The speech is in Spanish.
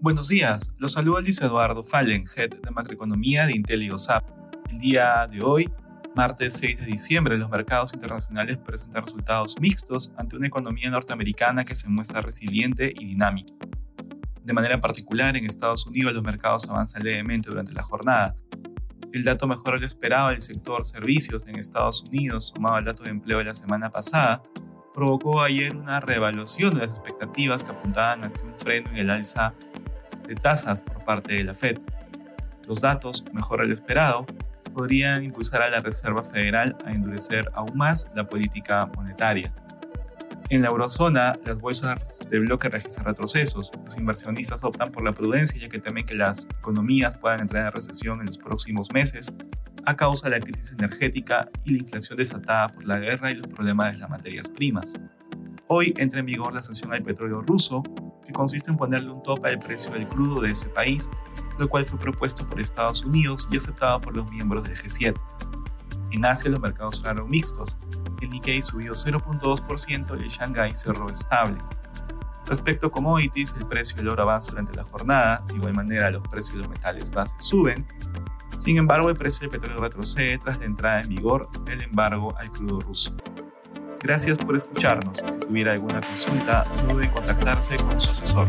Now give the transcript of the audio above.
Buenos días, los saluda Luis Eduardo Fallen, Head de Macroeconomía de IntelioSAP. El día de hoy, martes 6 de diciembre, los mercados internacionales presentan resultados mixtos ante una economía norteamericana que se muestra resiliente y dinámica. De manera particular, en Estados Unidos los mercados avanzan levemente durante la jornada. El dato mejor lo esperado del sector servicios en Estados Unidos, sumado al dato de empleo de la semana pasada, provocó ayer una reevaluación de las expectativas que apuntaban hacia un freno en el alza de tasas por parte de la Fed. Los datos, mejor lo esperado, podrían impulsar a la Reserva Federal a endurecer aún más la política monetaria. En la eurozona, las bolsas de bloque registran retrocesos. Los inversionistas optan por la prudencia ya que temen que las economías puedan entrar en recesión en los próximos meses a causa de la crisis energética y la inflación desatada por la guerra y los problemas de las materias primas. Hoy entra en vigor la sanción al petróleo ruso, que consiste en ponerle un tope al precio del crudo de ese país, lo cual fue propuesto por Estados Unidos y aceptado por los miembros del G7. En Asia los mercados cerraron mixtos. El Nikkei subió 0.2% y el Shanghai cerró estable. Respecto a commodities, el precio del oro avanza durante la jornada, de igual manera los precios de los metales bases suben. Sin embargo, el precio del petróleo retrocede tras la entrada en vigor del embargo al crudo ruso. Gracias por escucharnos. Si tuviera alguna consulta, dude en contactarse con su asesor.